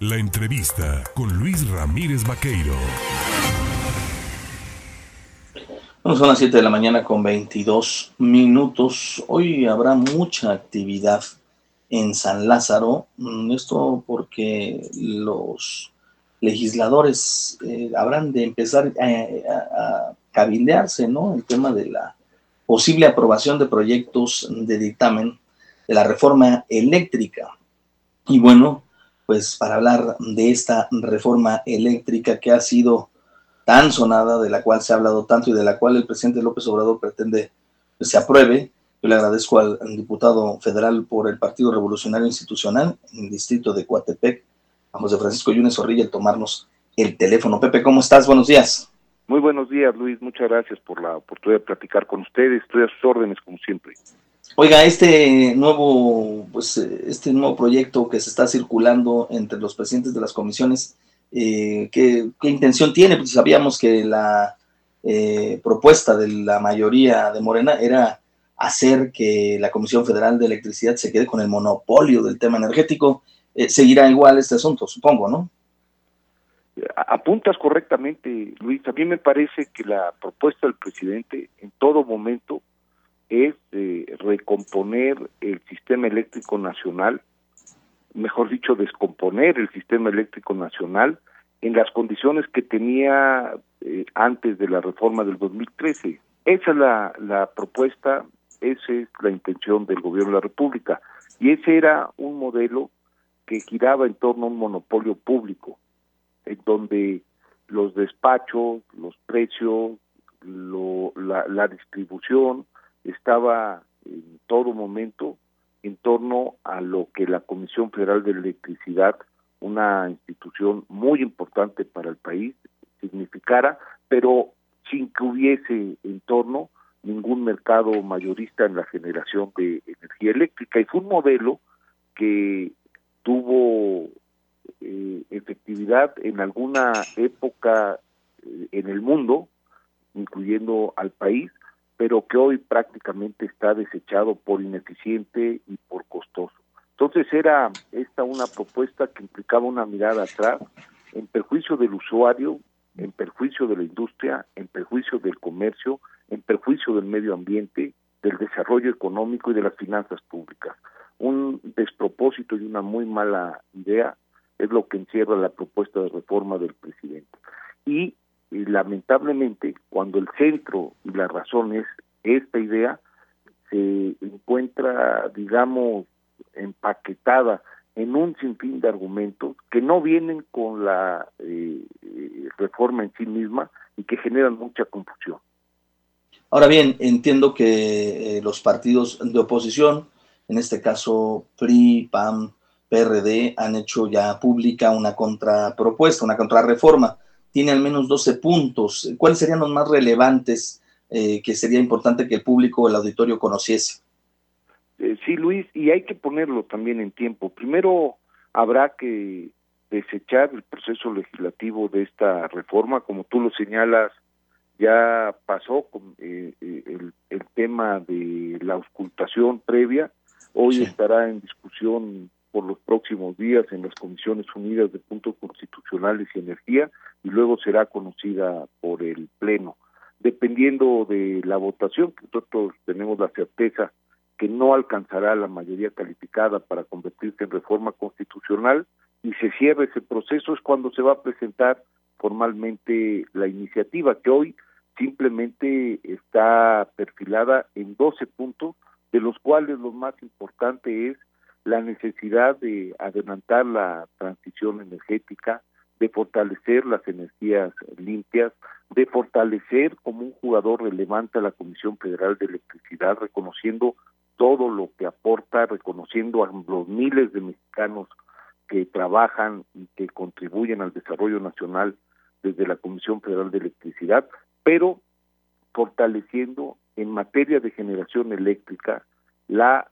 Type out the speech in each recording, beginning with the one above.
La entrevista con Luis Ramírez Vaqueiro. Bueno, son las 7 de la mañana con 22 minutos. Hoy habrá mucha actividad en San Lázaro. Mm, esto porque los legisladores eh, habrán de empezar a, a, cabildearse, ¿no? El tema de la posible aprobación de proyectos de dictamen de la reforma eléctrica. Y bueno, pues para hablar de esta reforma eléctrica que ha sido tan sonada, de la cual se ha hablado tanto y de la cual el presidente López Obrador pretende que se apruebe. Yo le agradezco al diputado federal por el Partido Revolucionario Institucional en el distrito de Coatepec, a José Francisco Yunes Zorrilla, el tomarnos el teléfono. Pepe, ¿cómo estás? Buenos días. Muy buenos días, Luis. Muchas gracias por la oportunidad de platicar con ustedes. Estoy a sus órdenes, como siempre. Oiga, este nuevo, pues, este nuevo proyecto que se está circulando entre los presidentes de las comisiones, eh, ¿qué, intención tiene? Pues sabíamos que la eh, propuesta de la mayoría de Morena era hacer que la Comisión Federal de Electricidad se quede con el monopolio del tema energético. Eh, seguirá igual este asunto, supongo, ¿no? Apuntas correctamente, Luis. A mí me parece que la propuesta del presidente en todo momento es eh, recomponer el sistema eléctrico nacional, mejor dicho, descomponer el sistema eléctrico nacional en las condiciones que tenía eh, antes de la reforma del 2013. Esa es la, la propuesta, esa es la intención del gobierno de la República. Y ese era un modelo que giraba en torno a un monopolio público, en donde los despachos, los precios, lo, la, la distribución, estaba en todo momento en torno a lo que la Comisión Federal de Electricidad, una institución muy importante para el país, significara, pero sin que hubiese en torno ningún mercado mayorista en la generación de energía eléctrica. Y fue un modelo que tuvo eh, efectividad en alguna época eh, en el mundo, incluyendo al país, pero que hoy prácticamente está desechado por ineficiente y por costoso. Entonces era esta una propuesta que implicaba una mirada atrás en perjuicio del usuario, en perjuicio de la industria, en perjuicio del comercio, en perjuicio del medio ambiente, del desarrollo económico y de las finanzas públicas. Un despropósito y una muy mala idea es lo que encierra la propuesta de reforma del presidente. Y y lamentablemente cuando el centro y la razón es esta idea se encuentra digamos empaquetada en un sinfín de argumentos que no vienen con la eh, reforma en sí misma y que generan mucha confusión. Ahora bien, entiendo que eh, los partidos de oposición, en este caso PRI, PAN, PRD, han hecho ya pública una contrapropuesta, una contrarreforma tiene al menos 12 puntos. ¿Cuáles serían los más relevantes eh, que sería importante que el público o el auditorio conociese? Eh, sí, Luis, y hay que ponerlo también en tiempo. Primero, habrá que desechar el proceso legislativo de esta reforma, como tú lo señalas, ya pasó con eh, el, el, tema de la auscultación previa, hoy estará en discusión por los próximos días en las Comisiones Unidas de Puntos Constitucionales y Energía y luego será conocida por el Pleno. Dependiendo de la votación, que nosotros tenemos la certeza que no alcanzará la mayoría calificada para convertirse en reforma constitucional y se cierre ese proceso es cuando se va a presentar formalmente la iniciativa que hoy simplemente está perfilada en 12 puntos, de los cuales lo más importante es la necesidad de adelantar la transición energética, de fortalecer las energías limpias, de fortalecer como un jugador relevante a la Comisión Federal de Electricidad, reconociendo todo lo que aporta, reconociendo a los miles de mexicanos que trabajan y que contribuyen al desarrollo nacional desde la Comisión Federal de Electricidad, pero fortaleciendo en materia de generación eléctrica la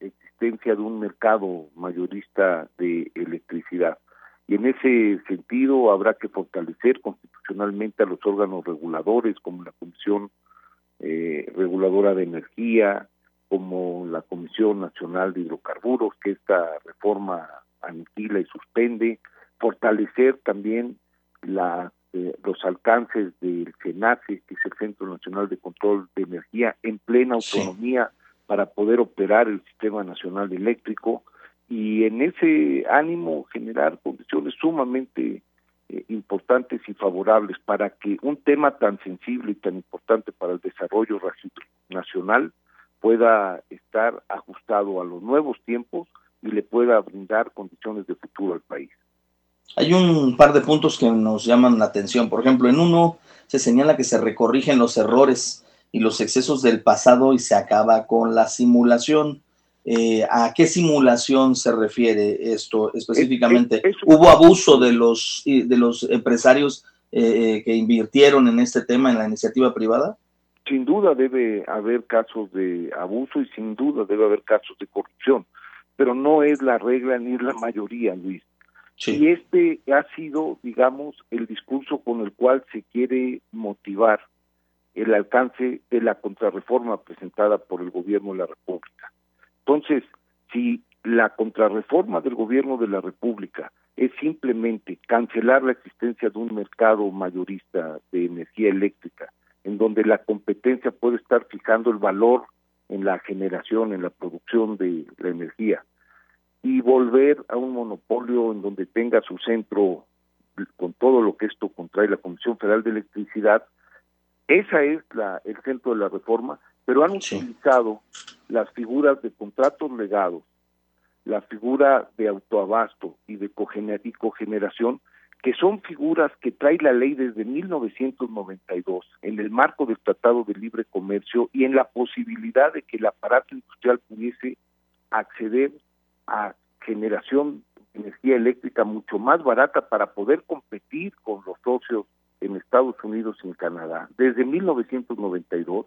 existencia de un mercado mayorista de electricidad. Y en ese sentido habrá que fortalecer constitucionalmente a los órganos reguladores como la Comisión eh, Reguladora de Energía, como la Comisión Nacional de Hidrocarburos, que esta reforma aniquila y suspende, fortalecer también la, eh, los alcances del CENACE, que es el Centro Nacional de Control de Energía, en plena autonomía para poder operar el Sistema Nacional Eléctrico y en ese ánimo generar condiciones sumamente eh, importantes y favorables para que un tema tan sensible y tan importante para el desarrollo nacional pueda estar ajustado a los nuevos tiempos y le pueda brindar condiciones de futuro al país. Hay un par de puntos que nos llaman la atención. Por ejemplo, en uno se señala que se recorrigen los errores y los excesos del pasado y se acaba con la simulación. Eh, ¿A qué simulación se refiere esto específicamente? ¿Hubo abuso de los, de los empresarios eh, eh, que invirtieron en este tema, en la iniciativa privada? Sin duda debe haber casos de abuso y sin duda debe haber casos de corrupción, pero no es la regla ni es la mayoría, Luis. Y este ha sido, digamos, el discurso con el cual se quiere motivar el alcance de la contrarreforma presentada por el gobierno de la República. Entonces, si la contrarreforma del gobierno de la República es simplemente cancelar la existencia de un mercado mayorista de energía eléctrica, en donde la competencia puede estar fijando el valor en la generación, en la producción de la energía, y volver a un monopolio en donde tenga su centro con todo lo que esto contrae la Comisión Federal de Electricidad, esa es la, el centro de la reforma, pero han utilizado las figuras de contratos legados, la figura de autoabasto y de cogeneración, que son figuras que trae la ley desde 1992 en el marco del Tratado de Libre Comercio y en la posibilidad de que el aparato industrial pudiese acceder a generación de energía eléctrica mucho más barata para poder competir con los socios en Estados Unidos y en Canadá. Desde 1992,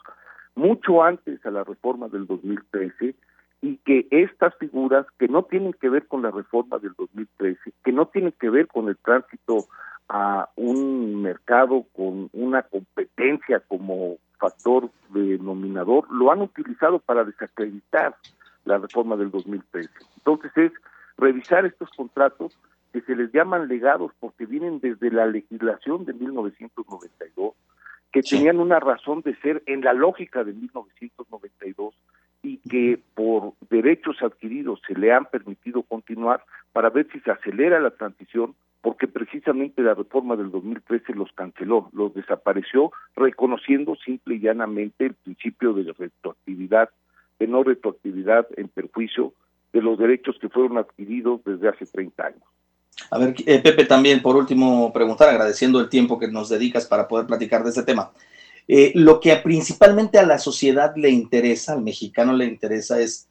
mucho antes a la reforma del 2013, y que estas figuras que no tienen que ver con la reforma del 2013, que no tienen que ver con el tránsito a un mercado con una competencia como factor denominador, lo han utilizado para desacreditar la reforma del 2013. Entonces es revisar estos contratos que les llaman legados porque vienen desde la legislación de 1992, que tenían una razón de ser en la lógica de 1992 y que por derechos adquiridos se le han permitido continuar para ver si se acelera la transición, porque precisamente la reforma del 2013 los canceló, los desapareció, reconociendo simple y llanamente el principio de retroactividad, de no retroactividad en perjuicio de los derechos que fueron adquiridos desde hace 30 años. A ver, eh, Pepe, también por último preguntar, agradeciendo el tiempo que nos dedicas para poder platicar de este tema. Eh, lo que principalmente a la sociedad le interesa, al mexicano le interesa es,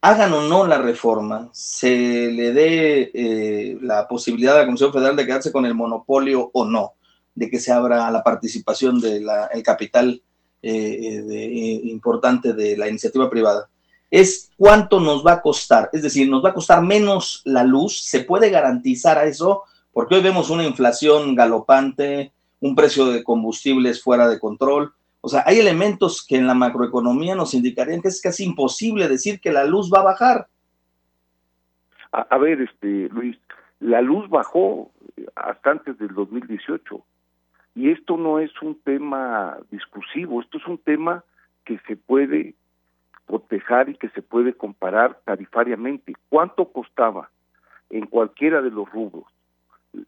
hagan o no la reforma, se le dé eh, la posibilidad a la Comisión Federal de quedarse con el monopolio o no, de que se abra la participación del capital importante de la iniciativa privada es cuánto nos va a costar. Es decir, nos va a costar menos la luz. ¿Se puede garantizar a eso? Porque hoy vemos una inflación galopante, un precio de combustibles fuera de control. O sea, hay elementos que en la macroeconomía nos indicarían que es casi imposible decir que la luz va a bajar. A, ver, este Luis, la luz bajó hasta antes del 2018 y esto no es un tema discursivo, esto es un tema que se puede cotejar y que se puede comparar tarifariamente. ¿Cuánto costaba en cualquiera de los rubros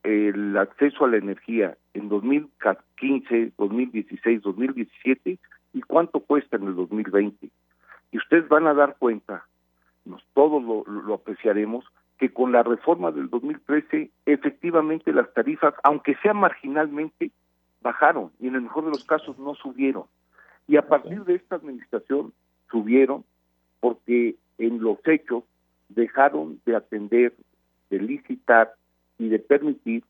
el acceso a la energía en 2015, 2016, 2017 y cuánto cuesta en el 2020? Y ustedes van a dar cuenta, nos todos lo, lo apreciaremos, que con la reforma del 2013 efectivamente las tarifas, aunque sea marginalmente, bajaron y en el mejor de los casos no subieron. Y a partir de esta administración subieron porque en los hechos dejaron de atender, de licitar y de permitir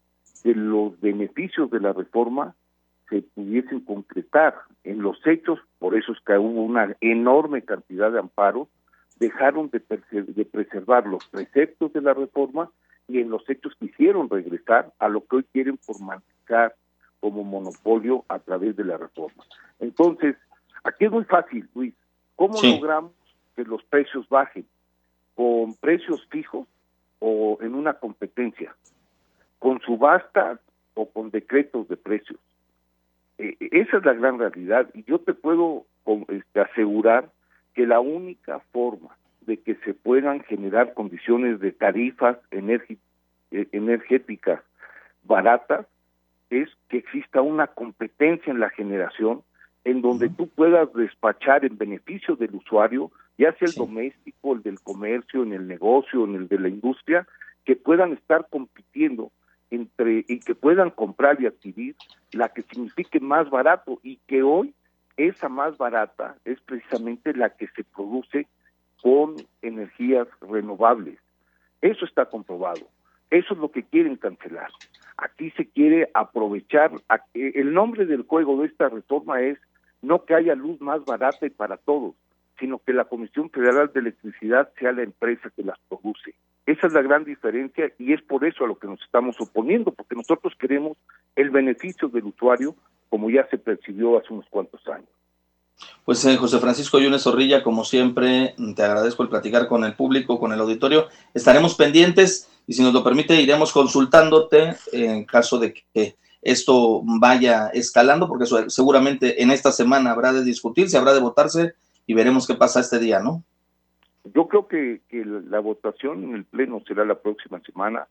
que los beneficios de la reforma se pudiesen concretar. En los hechos, por eso es que hubo una enorme cantidad de amparos, dejaron de, de preservar los preceptos de la reforma y en los hechos quisieron regresar a lo que hoy quieren formalizar como monopolio a través de la reforma. Entonces, aquí es muy fácil, Luis. ¿Cómo logramos que los precios bajen? Con precios fijos o en una competencia, con subasta o con decretos de precios. Eh, esa es la gran realidad y yo te puedo este, asegurar que la única forma de que se puedan generar condiciones de tarifas eh, energéticas baratas es que exista una competencia en la generación en donde tú puedas despachar en beneficio del usuario, ya sea el doméstico, el del comercio, en el negocio, en el de la industria, que puedan estar compitiendo entre y que puedan comprar y adquirir la que signifique más barato y que hoy esa más barata es precisamente la que se produce con energías renovables. Eso está comprobado. Eso es lo que quieren cancelar. Aquí se quiere aprovechar. El nombre del juego de esta reforma es no que haya luz más barata y para todos, sino que la Comisión Federal de Electricidad sea la empresa que las produce. Esa es la gran diferencia y es por eso a lo que nos estamos oponiendo, porque nosotros queremos el beneficio del usuario como ya se percibió hace unos cuantos años. Pues eh, José Francisco Yunes Zorrilla, como siempre, te agradezco el platicar con el público, con el auditorio. Estaremos pendientes y si nos lo permite, iremos consultándote en caso de que esto vaya escalando, porque seguramente en esta semana habrá de discutirse, habrá de votarse y veremos qué pasa este día, ¿no? Yo creo que, la votación en el Pleno será la próxima semana,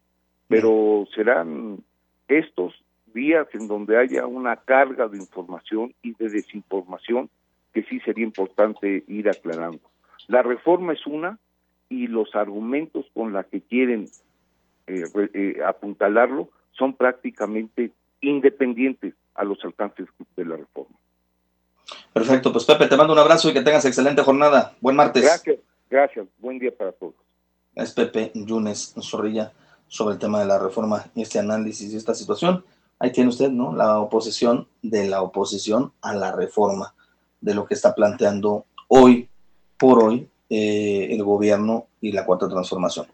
pero serán estos días en donde haya una carga de información y de desinformación que sí sería importante ir aclarando. La reforma es una y los argumentos con la que quieren eh, eh, apuntalarlo son prácticamente independientes a los alcances de la reforma. Perfecto, pues Pepe, te mando un abrazo y que tengas excelente jornada. Buen martes. Gracias. Gracias, buen día para todos. Es Pepe Yunes Zorrilla sobre el tema de la reforma y este análisis y esta situación. Ahí tiene usted, ¿no? La oposición de la oposición a la reforma, de lo que está planteando hoy por hoy eh, el gobierno y la cuarta transformación.